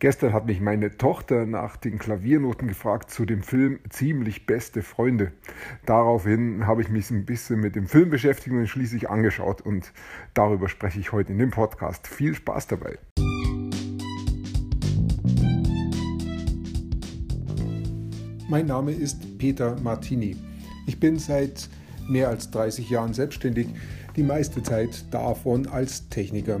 Gestern hat mich meine Tochter nach den Klaviernoten gefragt zu dem Film Ziemlich beste Freunde. Daraufhin habe ich mich ein bisschen mit dem Film beschäftigt und schließlich angeschaut und darüber spreche ich heute in dem Podcast. Viel Spaß dabei. Mein Name ist Peter Martini. Ich bin seit mehr als 30 Jahren selbstständig, die meiste Zeit davon als Techniker.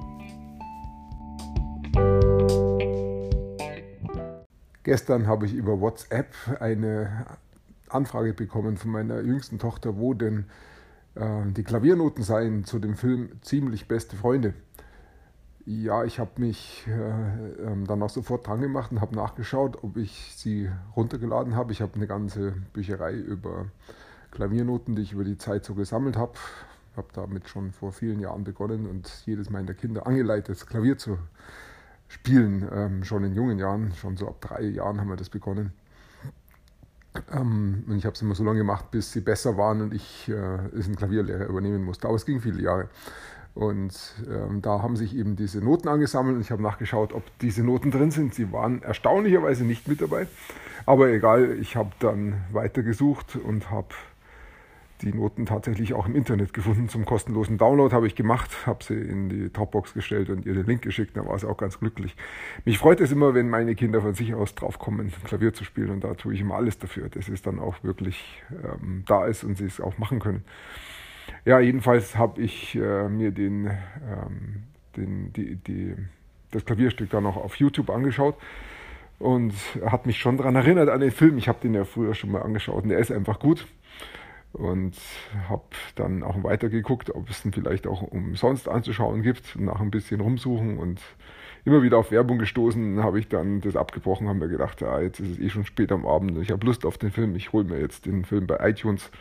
Gestern habe ich über WhatsApp eine Anfrage bekommen von meiner jüngsten Tochter, wo denn äh, die Klaviernoten seien zu dem Film Ziemlich beste Freunde. Ja, ich habe mich äh, ähm, dann auch sofort dran gemacht und habe nachgeschaut, ob ich sie runtergeladen habe. Ich habe eine ganze Bücherei über Klaviernoten, die ich über die Zeit so gesammelt habe. Ich habe damit schon vor vielen Jahren begonnen und jedes meiner Kinder angeleitet, Klavier zu Spielen, ähm, schon in jungen Jahren, schon so ab drei Jahren haben wir das begonnen. Ähm, und ich habe es immer so lange gemacht, bis sie besser waren und ich äh, es einen Klavierlehrer übernehmen musste. Aber es ging viele Jahre. Und ähm, da haben sich eben diese Noten angesammelt und ich habe nachgeschaut, ob diese Noten drin sind. Sie waren erstaunlicherweise nicht mit dabei. Aber egal, ich habe dann weitergesucht und habe die Noten tatsächlich auch im Internet gefunden. Zum kostenlosen Download habe ich gemacht, habe sie in die Dropbox gestellt und ihr den Link geschickt. Da war sie auch ganz glücklich. Mich freut es immer, wenn meine Kinder von sich aus draufkommen, Klavier zu spielen. Und da tue ich immer alles dafür, dass es dann auch wirklich ähm, da ist und sie es auch machen können. Ja, jedenfalls habe ich äh, mir den, ähm, den, die, die, das Klavierstück dann noch auf YouTube angeschaut und hat mich schon daran erinnert an den Film. Ich habe den ja früher schon mal angeschaut und der ist einfach gut und habe dann auch weitergeguckt, ob es ihn vielleicht auch umsonst anzuschauen gibt, nach ein bisschen rumsuchen und immer wieder auf Werbung gestoßen, habe ich dann das abgebrochen, habe mir gedacht, ah, jetzt ist es eh schon spät am Abend, ich habe Lust auf den Film, ich hole mir jetzt den Film bei iTunes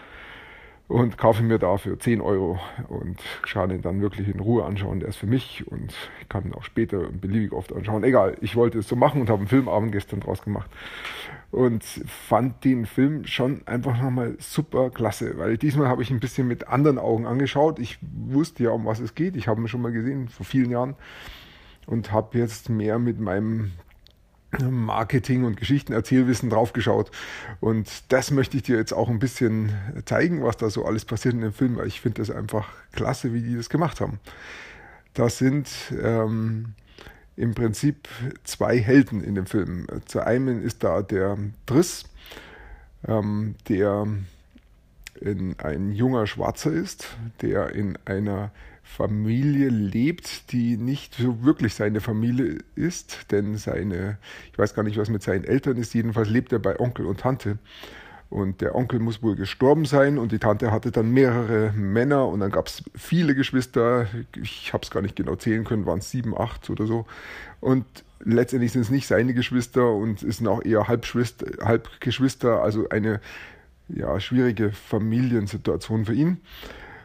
und kaufe mir dafür 10 Euro und kann ihn dann wirklich in Ruhe anschauen. Der ist für mich und ich kann ihn auch später beliebig oft anschauen. Egal, ich wollte es so machen und habe einen Filmabend gestern draus gemacht und fand den Film schon einfach nochmal super klasse, weil diesmal habe ich ein bisschen mit anderen Augen angeschaut. Ich wusste ja, um was es geht. Ich habe ihn schon mal gesehen vor vielen Jahren und habe jetzt mehr mit meinem Marketing und Geschichtenerzählwissen draufgeschaut. Und das möchte ich dir jetzt auch ein bisschen zeigen, was da so alles passiert in dem Film, weil ich finde das einfach klasse, wie die das gemacht haben. Das sind ähm, im Prinzip zwei Helden in dem Film. Zu einem ist da der Driss, ähm, der in ein junger Schwarzer ist, der in einer Familie lebt, die nicht so wirklich seine Familie ist, denn seine, ich weiß gar nicht, was mit seinen Eltern ist, jedenfalls lebt er bei Onkel und Tante. Und der Onkel muss wohl gestorben sein und die Tante hatte dann mehrere Männer und dann gab es viele Geschwister. Ich habe es gar nicht genau zählen können, waren es sieben, acht oder so. Und letztendlich sind es nicht seine Geschwister und es sind auch eher Halbgeschwister, also eine ja, schwierige Familiensituation für ihn.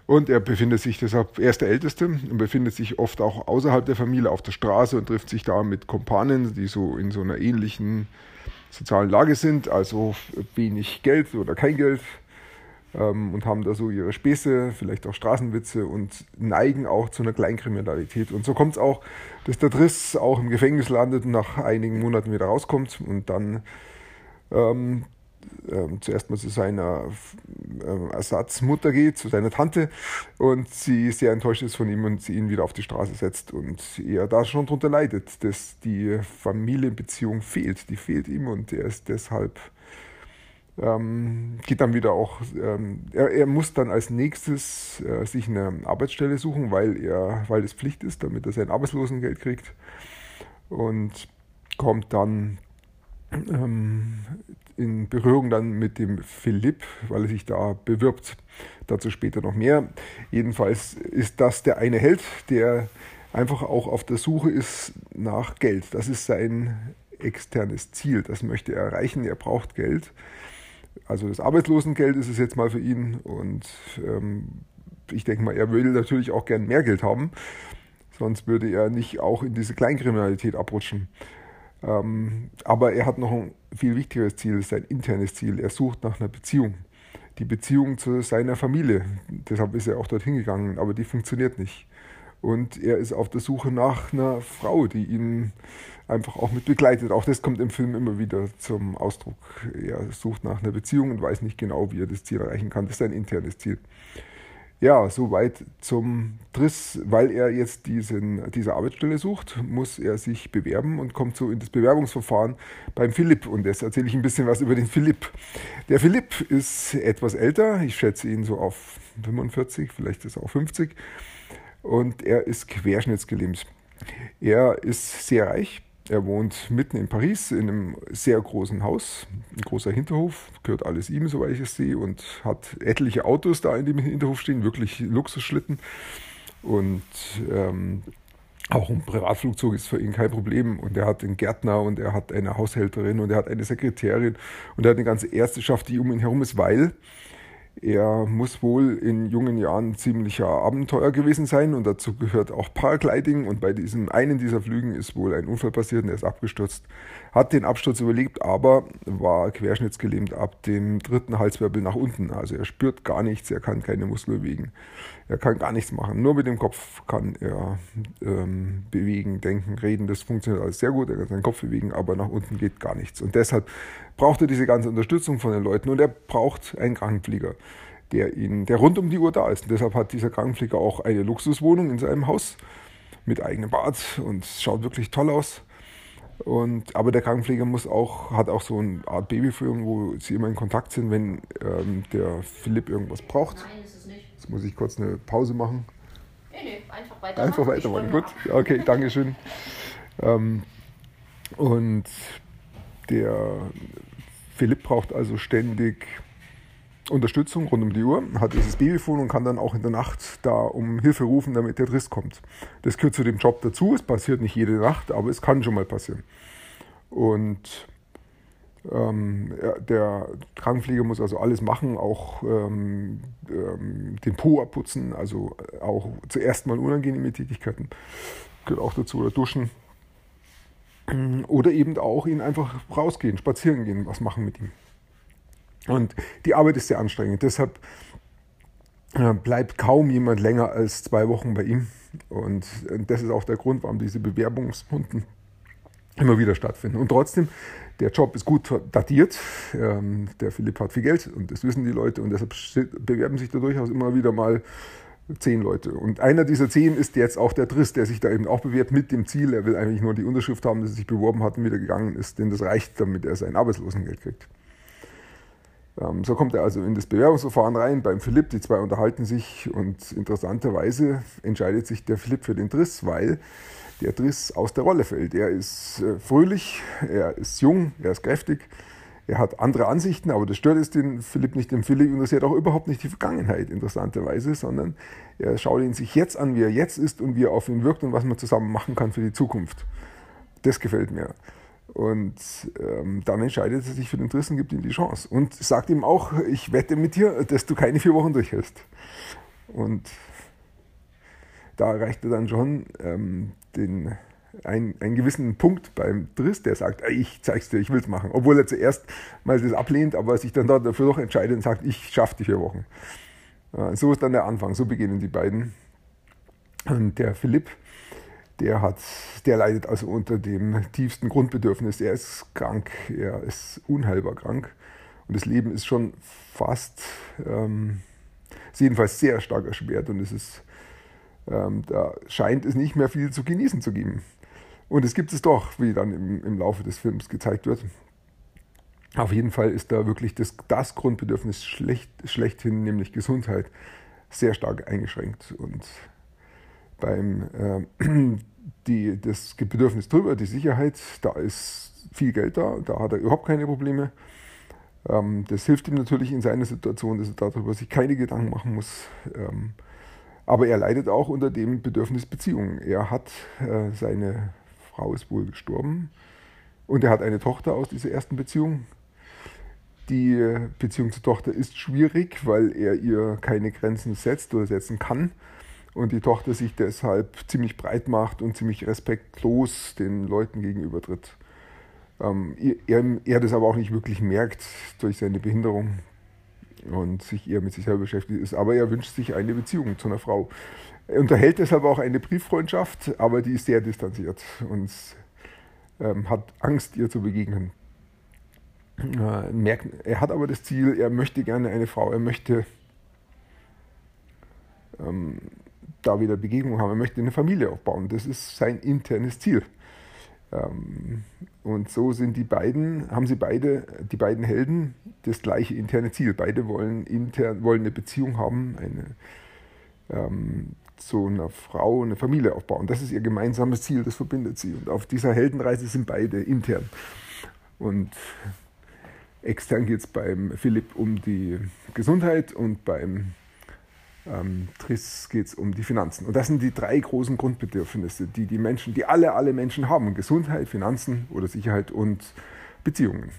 Und er befindet sich deshalb, er ist der Älteste und befindet sich oft auch außerhalb der Familie auf der Straße und trifft sich da mit Kompanen, die so in so einer ähnlichen sozialen Lage sind, also wenig Geld oder kein Geld ähm, und haben da so ihre Späße, vielleicht auch Straßenwitze und neigen auch zu einer Kleinkriminalität. Und so kommt es auch, dass der Driss auch im Gefängnis landet und nach einigen Monaten wieder rauskommt und dann ähm, ähm, zuerst mal zu seiner äh, Ersatzmutter geht, zu seiner Tante und sie sehr enttäuscht ist von ihm und sie ihn wieder auf die Straße setzt und er da schon darunter leidet, dass die Familienbeziehung fehlt, die fehlt ihm und er ist deshalb ähm, geht dann wieder auch, ähm, er, er, muss dann als nächstes äh, sich eine Arbeitsstelle suchen, weil er, weil es Pflicht ist, damit er sein Arbeitslosengeld kriegt und kommt dann ähm, in Berührung dann mit dem Philipp, weil er sich da bewirbt. Dazu später noch mehr. Jedenfalls ist das der eine Held, der einfach auch auf der Suche ist nach Geld. Das ist sein externes Ziel. Das möchte er erreichen. Er braucht Geld. Also das Arbeitslosengeld ist es jetzt mal für ihn. Und ähm, ich denke mal, er will natürlich auch gern mehr Geld haben. Sonst würde er nicht auch in diese Kleinkriminalität abrutschen. Ähm, aber er hat noch ein viel wichtigeres Ziel, sein internes Ziel. Er sucht nach einer Beziehung. Die Beziehung zu seiner Familie. Deshalb ist er auch dorthin gegangen, aber die funktioniert nicht. Und er ist auf der Suche nach einer Frau, die ihn einfach auch mit begleitet. Auch das kommt im Film immer wieder zum Ausdruck. Er sucht nach einer Beziehung und weiß nicht genau, wie er das Ziel erreichen kann. Das ist sein internes Ziel. Ja, soweit zum Driss. Weil er jetzt diesen, diese Arbeitsstelle sucht, muss er sich bewerben und kommt so in das Bewerbungsverfahren beim Philipp. Und jetzt erzähle ich ein bisschen was über den Philipp. Der Philipp ist etwas älter, ich schätze ihn so auf 45, vielleicht ist er auch 50. Und er ist querschnittsgelähmt. Er ist sehr reich, er wohnt mitten in Paris in einem sehr großen Haus, ein großer Hinterhof, gehört alles ihm, soweit ich es sehe, und hat etliche Autos da in dem Hinterhof stehen, wirklich Luxusschlitten. Und ähm, auch ein Privatflugzeug ist für ihn kein Problem. Und er hat einen Gärtner und er hat eine Haushälterin und er hat eine Sekretärin und er hat eine ganze Ärzteschaft, die um ihn herum ist, weil er muss wohl in jungen Jahren ziemlicher Abenteuer gewesen sein und dazu gehört auch Paragliding und bei diesem einen dieser Flügen ist wohl ein Unfall passiert und er ist abgestürzt. Hat den Absturz überlebt, aber war querschnittsgelähmt ab dem dritten Halswirbel nach unten. Also er spürt gar nichts, er kann keine Muskel bewegen. Er kann gar nichts machen. Nur mit dem Kopf kann er ähm, bewegen, denken, reden. Das funktioniert alles sehr gut. Er kann seinen Kopf bewegen, aber nach unten geht gar nichts. Und deshalb braucht er diese ganze Unterstützung von den Leuten und er braucht einen Krankenpfleger, der ihn, der rund um die Uhr da ist. Und deshalb hat dieser Krankenpfleger auch eine Luxuswohnung in seinem Haus mit eigenem Bad und schaut wirklich toll aus. Und, aber der Krankenpfleger muss auch, hat auch so eine Art Babyführung, wo sie immer in Kontakt sind, wenn ähm, der Philipp irgendwas braucht. Nein, ist es nicht. Jetzt muss ich kurz eine Pause machen. Nee, nee, einfach weitermachen. Einfach weitermachen, gut. Okay, Dankeschön. ähm, und der Philipp braucht also ständig Unterstützung rund um die Uhr, hat dieses Babyfon und kann dann auch in der Nacht da um Hilfe rufen, damit der Driss kommt. Das gehört zu dem Job dazu. Es passiert nicht jede Nacht, aber es kann schon mal passieren. Und ähm, der Krankenpfleger muss also alles machen, auch ähm, ähm, den Po abputzen, also auch zuerst mal unangenehme Tätigkeiten. Gehört auch dazu, oder duschen. Oder eben auch ihn einfach rausgehen, spazieren gehen, was machen mit ihm. Und die Arbeit ist sehr anstrengend. Deshalb äh, bleibt kaum jemand länger als zwei Wochen bei ihm. Und das ist auch der Grund, warum diese Bewerbungsrunden immer wieder stattfinden. Und trotzdem, der Job ist gut datiert. Ähm, der Philipp hat viel Geld und das wissen die Leute und deshalb bewerben sich da durchaus immer wieder mal zehn Leute. Und einer dieser zehn ist jetzt auch der Driss, der sich da eben auch bewirbt mit dem Ziel, er will eigentlich nur die Unterschrift haben, dass er sich beworben hat und wieder gegangen ist, denn das reicht, damit er sein Arbeitslosengeld kriegt. Ähm, so kommt er also in das Bewerbungsverfahren rein beim Philipp, die zwei unterhalten sich und interessanterweise entscheidet sich der Philipp für den Driss, weil der Driss aus der Rolle fällt. Er ist äh, fröhlich, er ist jung, er ist kräftig, er hat andere Ansichten, aber das stört es den Philipp nicht. Den Philipp interessiert auch überhaupt nicht die Vergangenheit, interessanterweise, sondern er schaut ihn sich jetzt an, wie er jetzt ist und wie er auf ihn wirkt und was man zusammen machen kann für die Zukunft. Das gefällt mir. Und ähm, dann entscheidet er sich für den Drissen, gibt ihm die Chance. Und sagt ihm auch, ich wette mit dir, dass du keine vier Wochen durchhältst. Und da erreicht er dann schon ähm, den einen, einen gewissen Punkt beim Driss, der sagt, ich zeig's dir, ich will's machen. Obwohl er zuerst mal das ablehnt, aber sich dann dafür doch entscheidet und sagt, ich schaffe die vier Wochen. So ist dann der Anfang, so beginnen die beiden. Und der Philipp, der hat, der leidet also unter dem tiefsten Grundbedürfnis. Er ist krank, er ist unheilbar krank. Und das Leben ist schon fast, ähm, ist jedenfalls sehr stark erschwert und es ist, ähm, da scheint es nicht mehr viel zu genießen zu geben. Und es gibt es doch, wie dann im, im Laufe des Films gezeigt wird. Auf jeden Fall ist da wirklich das, das Grundbedürfnis schlecht, schlechthin, nämlich Gesundheit, sehr stark eingeschränkt. Und beim äh, die, das Bedürfnis drüber, die Sicherheit, da ist viel Geld da, da hat er überhaupt keine Probleme. Ähm, das hilft ihm natürlich in seiner Situation, dass er darüber sich keine Gedanken machen muss. Ähm, aber er leidet auch unter dem Bedürfnis Beziehung. Er hat äh, seine Frau ist wohl gestorben. Und er hat eine Tochter aus dieser ersten Beziehung. Die Beziehung zur Tochter ist schwierig, weil er ihr keine Grenzen setzt oder setzen kann. Und die Tochter sich deshalb ziemlich breit macht und ziemlich respektlos den Leuten gegenüber tritt. Ähm, er, er das aber auch nicht wirklich merkt durch seine Behinderung und sich eher mit sich selber beschäftigt ist. Aber er wünscht sich eine Beziehung zu einer Frau. Er unterhält deshalb auch eine Brieffreundschaft, aber die ist sehr distanziert und ähm, hat Angst, ihr zu begegnen. Äh, merkt, er hat aber das Ziel, er möchte gerne eine Frau, er möchte ähm, da wieder Begegnung haben, er möchte eine Familie aufbauen. Das ist sein internes Ziel. Ähm, und so sind die beiden, haben sie beide, die beiden Helden, das gleiche interne Ziel. Beide wollen, intern, wollen eine Beziehung haben, eine, ähm, zu einer Frau, eine Familie aufbauen. Das ist ihr gemeinsames Ziel, das verbindet sie. Und auf dieser Heldenreise sind beide intern. Und extern geht es beim Philipp um die Gesundheit und beim ähm, Triss geht es um die Finanzen. Und das sind die drei großen Grundbedürfnisse, die die Menschen, die alle, alle Menschen haben. Gesundheit, Finanzen oder Sicherheit und Beziehungen.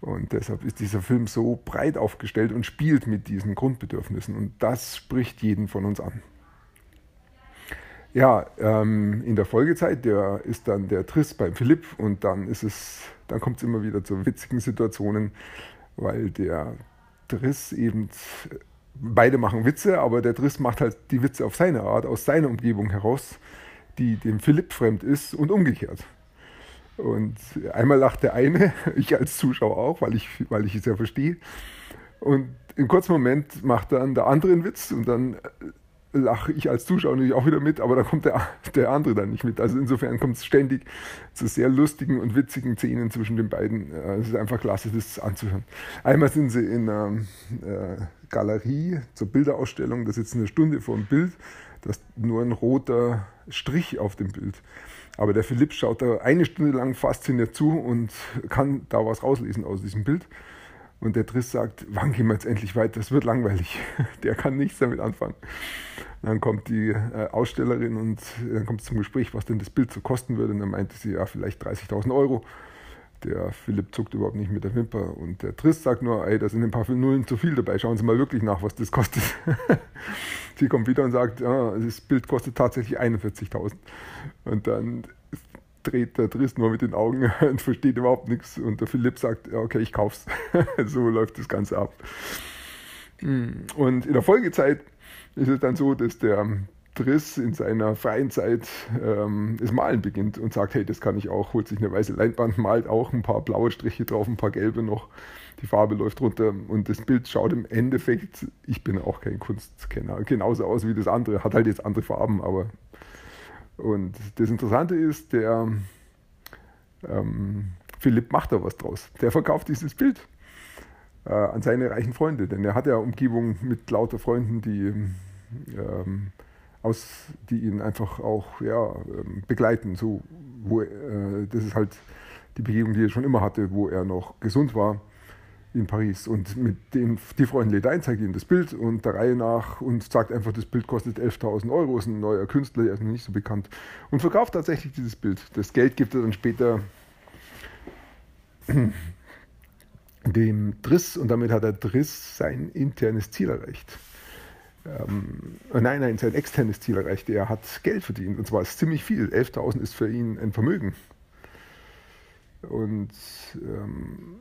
Und deshalb ist dieser Film so breit aufgestellt und spielt mit diesen Grundbedürfnissen. Und das spricht jeden von uns an. Ja, ähm, in der Folgezeit, der ist dann der Triss beim Philipp und dann ist es, dann kommt es immer wieder zu witzigen Situationen, weil der Triss eben beide machen Witze, aber der Driss macht halt die Witze auf seine Art, aus seiner Umgebung heraus, die dem Philipp fremd ist und umgekehrt. Und einmal lacht der eine, ich als Zuschauer auch, weil ich, weil ich es ja verstehe. Und im kurzen Moment macht dann der andere einen Witz und dann lache ich als Zuschauer natürlich auch wieder mit, aber da kommt der, der andere dann nicht mit. Also insofern kommt es ständig zu sehr lustigen und witzigen Szenen zwischen den beiden. Es ist einfach klasse, das anzuhören. Einmal sind sie in einer äh, Galerie zur Bilderausstellung, da sitzen eine Stunde vor dem Bild, da ist nur ein roter Strich auf dem Bild. Aber der Philipp schaut da eine Stunde lang fasziniert zu und kann da was rauslesen aus diesem Bild. Und der Driss sagt, wann gehen wir jetzt endlich weiter? Das wird langweilig. Der kann nichts damit anfangen. Dann kommt die äh, Ausstellerin und äh, dann kommt es zum Gespräch, was denn das Bild so kosten würde. Und dann meinte sie, ja, vielleicht 30.000 Euro. Der Philipp zuckt überhaupt nicht mit der Wimper. Und der Triss sagt nur, ey, da sind ein paar Nullen zu viel dabei. Schauen Sie mal wirklich nach, was das kostet. sie kommt wieder und sagt, ja, das Bild kostet tatsächlich 41.000. Und dann dreht der Driss nur mit den Augen und versteht überhaupt nichts. Und der Philipp sagt, okay, ich kauf's. so läuft das Ganze ab. Hm. Und in der Folgezeit ist es dann so, dass der Driss in seiner freien Zeit ähm, das Malen beginnt und sagt, hey, das kann ich auch, holt sich eine weiße Leinwand, malt auch ein paar blaue Striche drauf, ein paar gelbe noch, die Farbe läuft runter und das Bild schaut im Endeffekt, ich bin auch kein Kunstkenner, genauso aus wie das andere, hat halt jetzt andere Farben, aber und das Interessante ist, der ähm, Philipp macht da was draus. Der verkauft dieses Bild äh, an seine reichen Freunde, denn er hat ja Umgebung mit lauter Freunden, die, ähm, aus, die ihn einfach auch ja, ähm, begleiten. So, wo, äh, das ist halt die Begegnung, die er schon immer hatte, wo er noch gesund war in Paris. Und mit den, die Freundin lädt ein, zeigt ihm das Bild und der Reihe nach und sagt einfach, das Bild kostet 11.000 Euro, ist ein neuer Künstler, der ist noch nicht so bekannt. Und verkauft tatsächlich dieses Bild. Das Geld gibt er dann später dem Driss und damit hat der Driss sein internes Ziel erreicht. Ähm, nein, nein, sein externes Ziel erreicht. Er hat Geld verdient und zwar ist ziemlich viel. 11.000 ist für ihn ein Vermögen. Und ähm,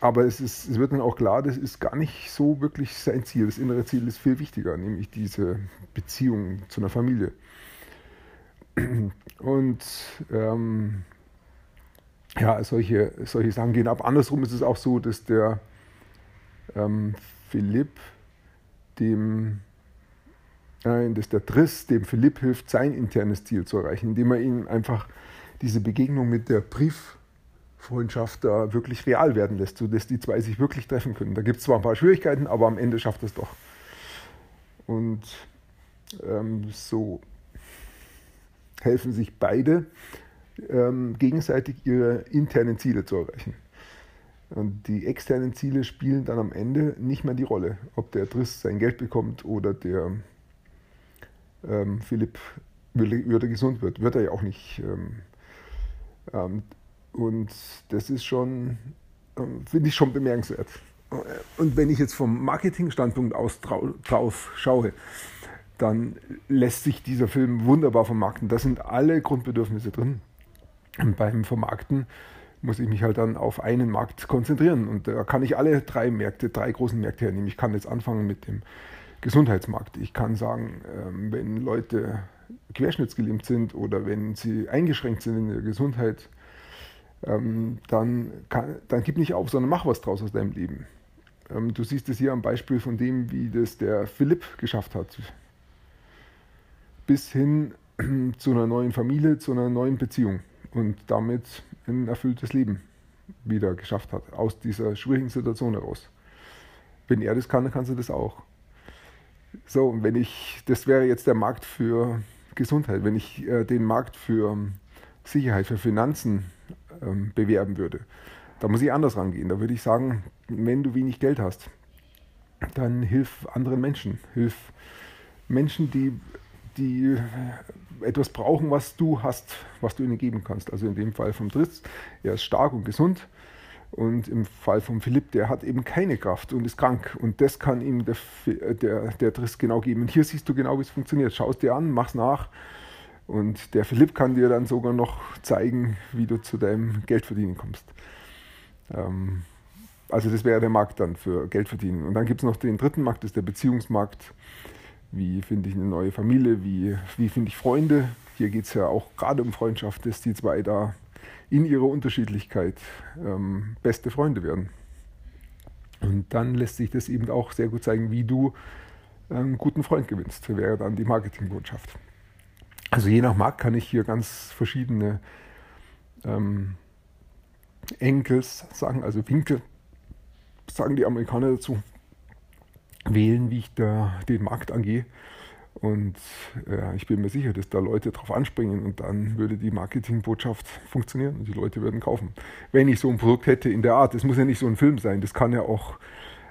aber es, ist, es wird dann auch klar, das ist gar nicht so wirklich sein Ziel. Das innere Ziel ist viel wichtiger, nämlich diese Beziehung zu einer Familie. Und ähm, ja, solche, solche Sachen gehen ab. Andersrum ist es auch so, dass der ähm, Philipp dem, äh, dass der Triss dem Philipp hilft, sein internes Ziel zu erreichen, indem er ihm einfach diese Begegnung mit der Brief Freundschaft da wirklich real werden lässt, sodass die zwei sich wirklich treffen können. Da gibt es zwar ein paar Schwierigkeiten, aber am Ende schafft es doch. Und ähm, so helfen sich beide ähm, gegenseitig ihre internen Ziele zu erreichen. Und die externen Ziele spielen dann am Ende nicht mehr die Rolle, ob der Driss sein Geld bekommt oder der ähm, Philipp würde gesund wird. Wird er ja auch nicht. Ähm, ähm Und das ist schon, ähm, finde ich schon bemerkenswert. Und wenn ich jetzt vom Marketingstandpunkt aus drauf schaue, dann lässt sich dieser Film wunderbar vermarkten. Da sind alle Grundbedürfnisse drin. Und beim Vermarkten muss ich mich halt dann auf einen Markt konzentrieren. Und da kann ich alle drei Märkte, drei großen Märkte hernehmen. Ich kann jetzt anfangen mit dem Gesundheitsmarkt. Ich kann sagen, ähm, wenn Leute querschnittsgelähmt sind oder wenn sie eingeschränkt sind in der Gesundheit, ähm, dann, kann, dann gib nicht auf, sondern mach was draus aus deinem Leben. Ähm, du siehst es hier am Beispiel von dem, wie das der Philipp geschafft hat. Bis hin zu einer neuen Familie, zu einer neuen Beziehung und damit ein erfülltes Leben wieder geschafft hat, aus dieser schwierigen Situation heraus. Wenn er das kann, dann kannst du das auch. So, und wenn ich, das wäre jetzt der Markt für Gesundheit, wenn ich äh, den Markt für Sicherheit, für Finanzen ähm, bewerben würde, da muss ich anders rangehen. Da würde ich sagen, wenn du wenig Geld hast, dann hilf anderen Menschen. Hilf Menschen, die, die etwas brauchen, was du hast, was du ihnen geben kannst. Also in dem Fall vom Driss, er ist stark und gesund. Und im Fall von Philipp, der hat eben keine Kraft und ist krank. Und das kann ihm der, der, der Driss genau geben. Und hier siehst du genau, wie es funktioniert. Schau es dir an, mach's nach. Und der Philipp kann dir dann sogar noch zeigen, wie du zu deinem Geldverdienen kommst. Ähm, also das wäre der Markt dann für Geldverdienen. Und dann gibt es noch den dritten Markt, das ist der Beziehungsmarkt. Wie finde ich eine neue Familie? Wie, wie finde ich Freunde? Hier geht es ja auch gerade um Freundschaft, dass die zwei da in ihrer Unterschiedlichkeit ähm, beste Freunde werden. Und dann lässt sich das eben auch sehr gut zeigen, wie du einen guten Freund gewinnst. Das wäre dann die Marketingbotschaft. Also je nach Markt kann ich hier ganz verschiedene ähm, Enkels sagen, also Winkel, sagen die Amerikaner dazu, wählen, wie ich da den Markt angehe. Und äh, ich bin mir sicher, dass da Leute drauf anspringen und dann würde die Marketingbotschaft funktionieren und die Leute würden kaufen. Wenn ich so ein Produkt hätte in der Art, das muss ja nicht so ein Film sein, das kann ja auch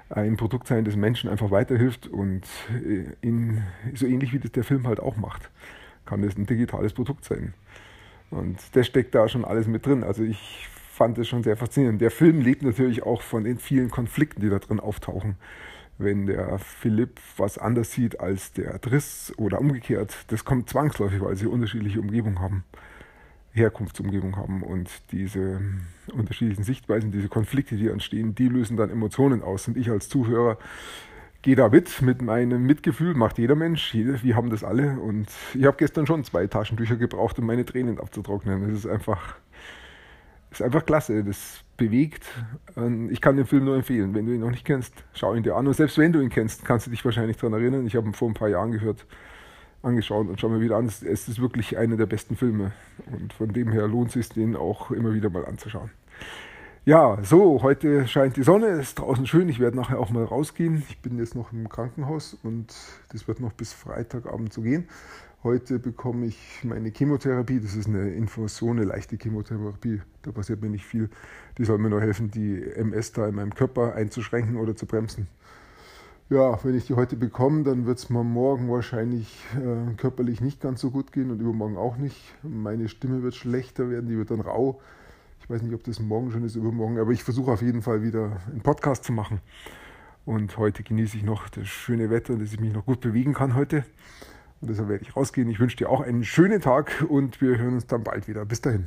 ein Produkt sein, das Menschen einfach weiterhilft und äh, in, so ähnlich wie das der Film halt auch macht, kann das ein digitales Produkt sein. Und das steckt da schon alles mit drin. Also ich fand es schon sehr faszinierend. Der Film lebt natürlich auch von den vielen Konflikten, die da drin auftauchen wenn der Philipp was anders sieht als der Driss oder umgekehrt. Das kommt zwangsläufig, weil sie unterschiedliche Umgebungen haben, Herkunftsumgebung haben und diese unterschiedlichen Sichtweisen, diese Konflikte, die entstehen, die lösen dann Emotionen aus. Und ich als Zuhörer gehe da mit, mit meinem Mitgefühl, macht jeder Mensch, wir haben das alle. Und ich habe gestern schon zwei Taschentücher gebraucht, um meine Tränen abzutrocknen. Das ist einfach, ist einfach klasse. Das bewegt. Ich kann den Film nur empfehlen. Wenn du ihn noch nicht kennst, schau ihn dir an. Und selbst wenn du ihn kennst, kannst du dich wahrscheinlich daran erinnern. Ich habe ihn vor ein paar Jahren gehört, angeschaut und schau mir wieder an. Es ist wirklich einer der besten Filme. Und von dem her lohnt es sich, den auch immer wieder mal anzuschauen. Ja, so, heute scheint die Sonne, ist draußen schön. Ich werde nachher auch mal rausgehen. Ich bin jetzt noch im Krankenhaus und das wird noch bis Freitagabend so gehen. Heute bekomme ich meine Chemotherapie. Das ist eine Infusion, eine leichte Chemotherapie. Da passiert mir nicht viel. Die soll mir nur helfen, die MS da in meinem Körper einzuschränken oder zu bremsen. Ja, wenn ich die heute bekomme, dann wird es mir morgen wahrscheinlich äh, körperlich nicht ganz so gut gehen und übermorgen auch nicht. Meine Stimme wird schlechter werden, die wird dann rau. Ich weiß nicht, ob das morgen schon ist, übermorgen, aber ich versuche auf jeden Fall wieder einen Podcast zu machen. Und heute genieße ich noch das schöne Wetter, dass ich mich noch gut bewegen kann heute. Und deshalb werde ich rausgehen. Ich wünsche dir auch einen schönen Tag und wir hören uns dann bald wieder. Bis dahin.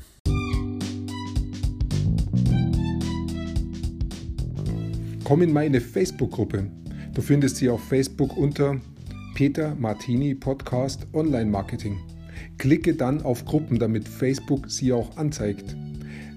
Komm in meine Facebook-Gruppe. Du findest sie auf Facebook unter Peter Martini Podcast Online Marketing. Klicke dann auf Gruppen, damit Facebook sie auch anzeigt.